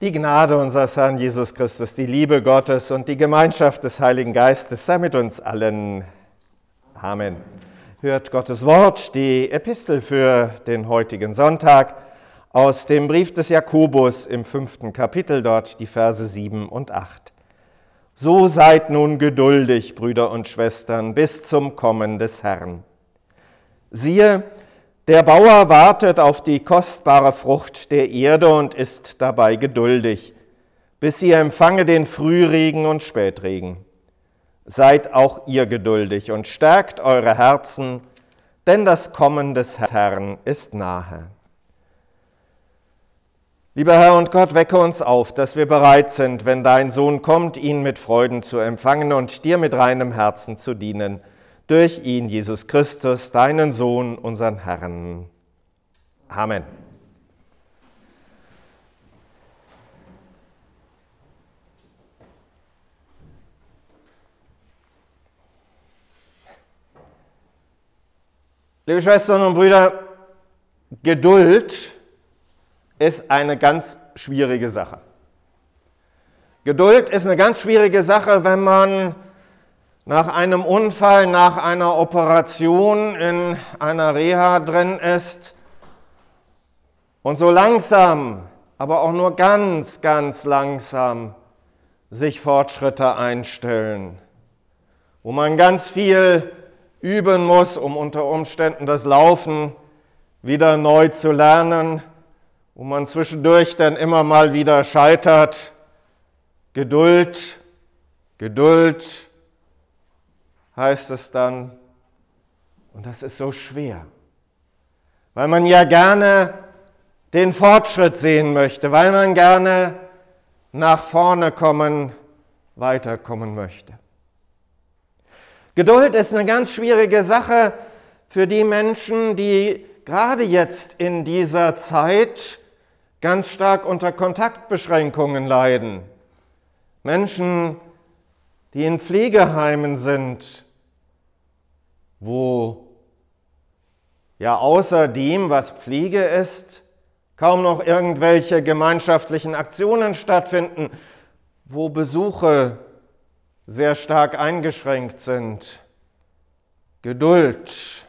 Die Gnade unseres Herrn Jesus Christus, die Liebe Gottes und die Gemeinschaft des Heiligen Geistes sei mit uns allen. Amen. Hört Gottes Wort, die Epistel für den heutigen Sonntag aus dem Brief des Jakobus im fünften Kapitel, dort die Verse 7 und 8. So seid nun geduldig, Brüder und Schwestern, bis zum Kommen des Herrn. Siehe, der Bauer wartet auf die kostbare Frucht der Erde und ist dabei geduldig, bis sie empfange den Frühregen und Spätregen. Seid auch ihr geduldig und stärkt eure Herzen, denn das Kommen des Herrn ist nahe. Lieber Herr und Gott, wecke uns auf, dass wir bereit sind, wenn dein Sohn kommt, ihn mit Freuden zu empfangen und dir mit reinem Herzen zu dienen durch ihn, Jesus Christus, deinen Sohn, unseren Herrn. Amen. Liebe Schwestern und Brüder, Geduld ist eine ganz schwierige Sache. Geduld ist eine ganz schwierige Sache, wenn man nach einem Unfall, nach einer Operation in einer Reha drin ist und so langsam, aber auch nur ganz, ganz langsam sich Fortschritte einstellen, wo man ganz viel üben muss, um unter Umständen das Laufen wieder neu zu lernen, wo man zwischendurch dann immer mal wieder scheitert. Geduld, Geduld, heißt es dann. Und das ist so schwer, weil man ja gerne den Fortschritt sehen möchte, weil man gerne nach vorne kommen, weiterkommen möchte. Geduld ist eine ganz schwierige Sache für die Menschen, die gerade jetzt in dieser Zeit ganz stark unter Kontaktbeschränkungen leiden. Menschen, die in Pflegeheimen sind, wo ja außer dem, was Pflege ist, kaum noch irgendwelche gemeinschaftlichen Aktionen stattfinden, wo Besuche sehr stark eingeschränkt sind. Geduld.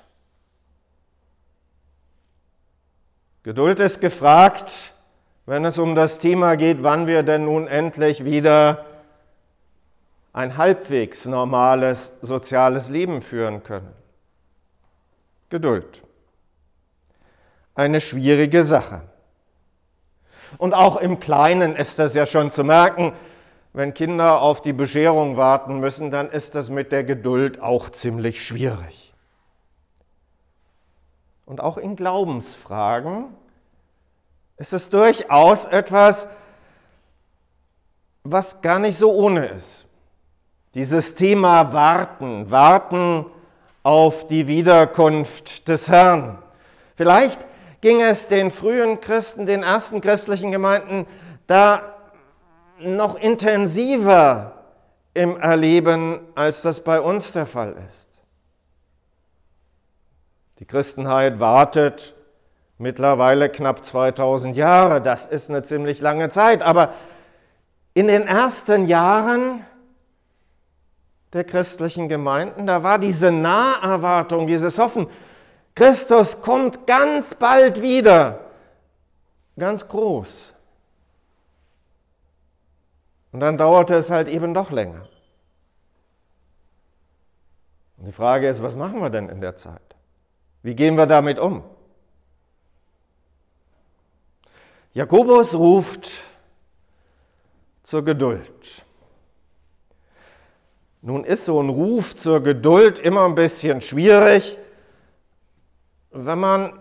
Geduld ist gefragt, wenn es um das Thema geht, wann wir denn nun endlich wieder ein halbwegs normales soziales Leben führen können. Geduld. Eine schwierige Sache. Und auch im Kleinen ist das ja schon zu merken, wenn Kinder auf die Bescherung warten müssen, dann ist das mit der Geduld auch ziemlich schwierig. Und auch in Glaubensfragen ist es durchaus etwas, was gar nicht so ohne ist. Dieses Thema Warten, Warten auf die Wiederkunft des Herrn. Vielleicht ging es den frühen Christen, den ersten christlichen Gemeinden da noch intensiver im Erleben, als das bei uns der Fall ist. Die Christenheit wartet mittlerweile knapp 2000 Jahre. Das ist eine ziemlich lange Zeit. Aber in den ersten Jahren der christlichen Gemeinden, da war diese Naherwartung, dieses Hoffen, Christus kommt ganz bald wieder, ganz groß. Und dann dauerte es halt eben doch länger. Und die Frage ist, was machen wir denn in der Zeit? Wie gehen wir damit um? Jakobus ruft zur Geduld. Nun ist so ein Ruf zur Geduld immer ein bisschen schwierig, wenn man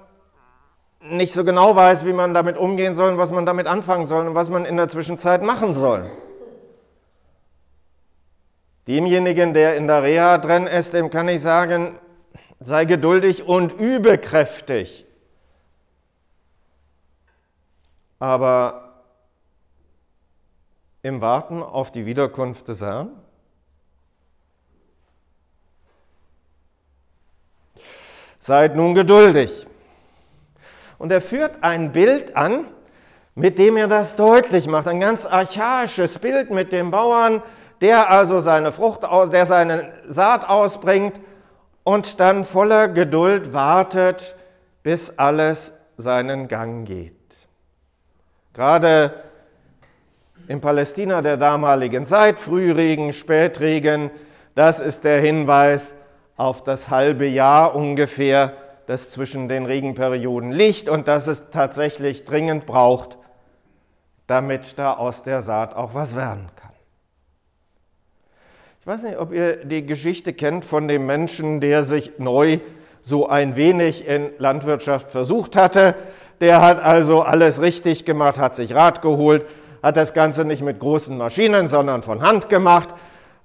nicht so genau weiß, wie man damit umgehen soll und was man damit anfangen soll und was man in der Zwischenzeit machen soll. Demjenigen, der in der Reha drin ist, dem kann ich sagen, sei geduldig und übe kräftig. Aber im Warten auf die Wiederkunft des Herrn, Seid nun geduldig. Und er führt ein Bild an mit dem er das deutlich macht. Ein ganz archaisches Bild mit dem Bauern, der also seine Frucht, der seine Saat ausbringt und dann voller Geduld wartet, bis alles seinen Gang geht. Gerade in Palästina der damaligen Zeit, Frühregen, Spätregen, das ist der Hinweis auf das halbe Jahr ungefähr, das zwischen den Regenperioden liegt und das es tatsächlich dringend braucht, damit da aus der Saat auch was werden kann. Ich weiß nicht, ob ihr die Geschichte kennt von dem Menschen, der sich neu so ein wenig in Landwirtschaft versucht hatte. Der hat also alles richtig gemacht, hat sich Rat geholt, hat das Ganze nicht mit großen Maschinen, sondern von Hand gemacht,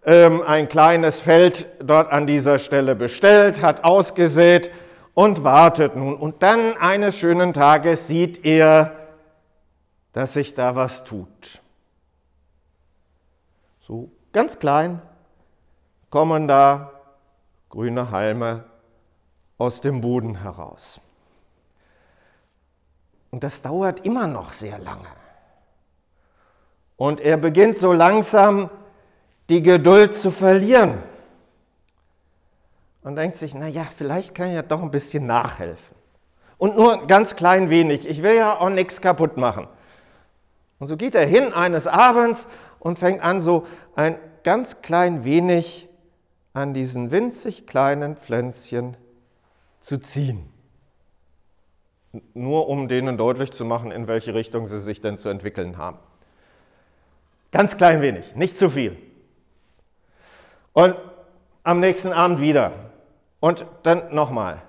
ein kleines Feld dort an dieser Stelle bestellt, hat ausgesät und wartet nun. Und dann eines schönen Tages sieht er, dass sich da was tut. So ganz klein kommen da grüne Halme aus dem Boden heraus. Und das dauert immer noch sehr lange. Und er beginnt so langsam die Geduld zu verlieren. Und denkt sich, naja, vielleicht kann ich ja doch ein bisschen nachhelfen. Und nur ganz klein wenig. Ich will ja auch nichts kaputt machen. Und so geht er hin eines Abends und fängt an, so ein ganz klein wenig an diesen winzig kleinen Pflänzchen zu ziehen. Nur um denen deutlich zu machen, in welche Richtung sie sich denn zu entwickeln haben. Ganz klein wenig, nicht zu viel. Und am nächsten Abend wieder. Und dann nochmal.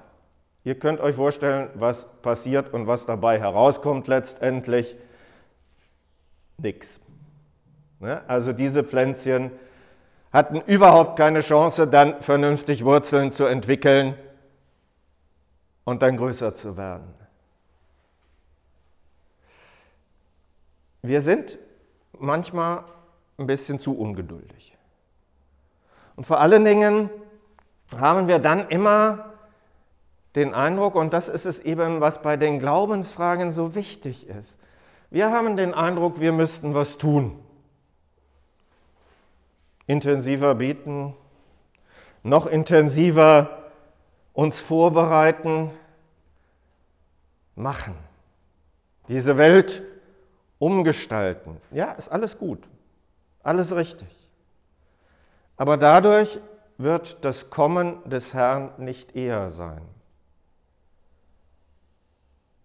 Ihr könnt euch vorstellen, was passiert und was dabei herauskommt letztendlich. Nix. Ne? Also diese Pflänzchen hatten überhaupt keine Chance, dann vernünftig Wurzeln zu entwickeln und dann größer zu werden. Wir sind manchmal ein bisschen zu ungeduldig. Und vor allen Dingen haben wir dann immer den Eindruck, und das ist es eben, was bei den Glaubensfragen so wichtig ist, wir haben den Eindruck, wir müssten was tun. Intensiver beten, noch intensiver uns vorbereiten, machen. Diese Welt umgestalten. Ja, ist alles gut, alles richtig. Aber dadurch wird das Kommen des Herrn nicht eher sein.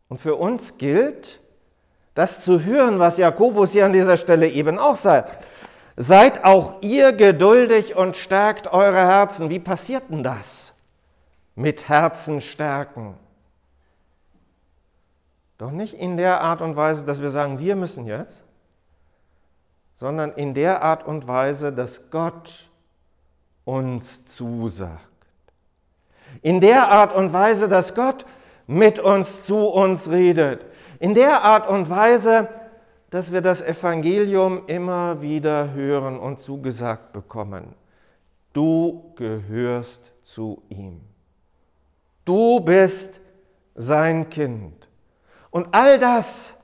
Und für uns gilt, das zu hören, was Jakobus hier an dieser Stelle eben auch sagt. Seid auch ihr geduldig und stärkt eure Herzen. Wie passiert denn das? Mit Herzen stärken. Doch nicht in der Art und Weise, dass wir sagen, wir müssen jetzt, sondern in der Art und Weise, dass Gott uns zusagt. In der Art und Weise, dass Gott mit uns zu uns redet. In der Art und Weise, dass wir das Evangelium immer wieder hören und zugesagt bekommen. Du gehörst zu ihm. Du bist sein Kind. Und all das,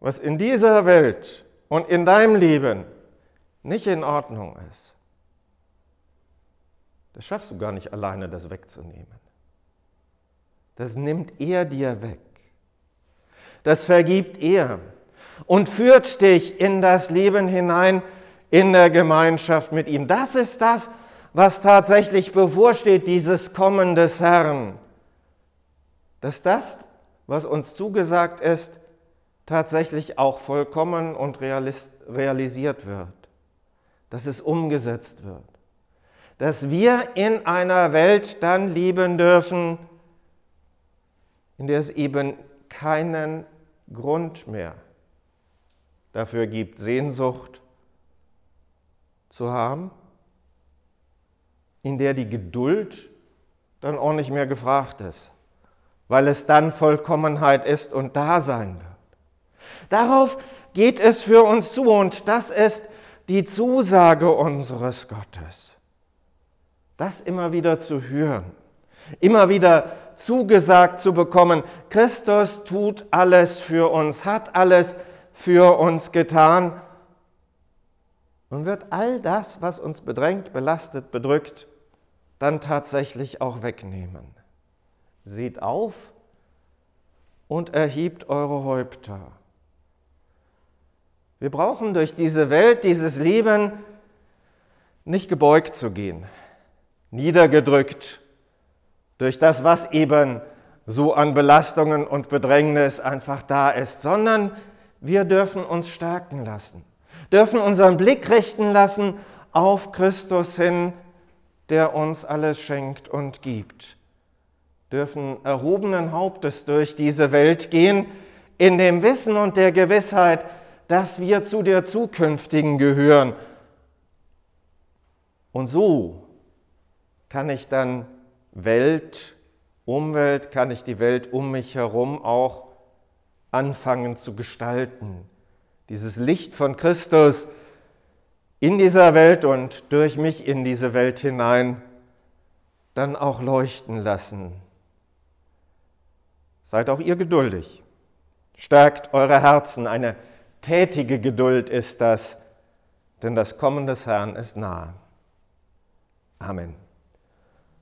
was in dieser Welt und in deinem Leben nicht in Ordnung ist, das schaffst du gar nicht alleine, das wegzunehmen. Das nimmt er dir weg. Das vergibt er und führt dich in das Leben hinein, in der Gemeinschaft mit ihm. Das ist das, was tatsächlich bevorsteht, dieses Kommen des Herrn dass das, was uns zugesagt ist, tatsächlich auch vollkommen und realisiert wird, dass es umgesetzt wird, dass wir in einer Welt dann leben dürfen, in der es eben keinen Grund mehr dafür gibt, Sehnsucht zu haben, in der die Geduld dann auch nicht mehr gefragt ist weil es dann Vollkommenheit ist und da sein wird. Darauf geht es für uns zu und das ist die Zusage unseres Gottes. Das immer wieder zu hören, immer wieder zugesagt zu bekommen. Christus tut alles für uns, hat alles für uns getan und wird all das, was uns bedrängt, belastet, bedrückt, dann tatsächlich auch wegnehmen. Seht auf und erhebt eure Häupter. Wir brauchen durch diese Welt, dieses Leben nicht gebeugt zu gehen, niedergedrückt durch das, was eben so an Belastungen und Bedrängnis einfach da ist, sondern wir dürfen uns stärken lassen, dürfen unseren Blick richten lassen auf Christus hin, der uns alles schenkt und gibt, dürfen erhobenen Hauptes durch diese Welt gehen, in dem Wissen und der Gewissheit, dass wir zu der zukünftigen gehören. Und so kann ich dann Welt, Umwelt, kann ich die Welt um mich herum auch anfangen zu gestalten. Dieses Licht von Christus in dieser Welt und durch mich in diese Welt hinein dann auch leuchten lassen. Seid auch ihr geduldig. Stärkt eure Herzen. Eine tätige Geduld ist das, denn das Kommen des Herrn ist nahe. Amen.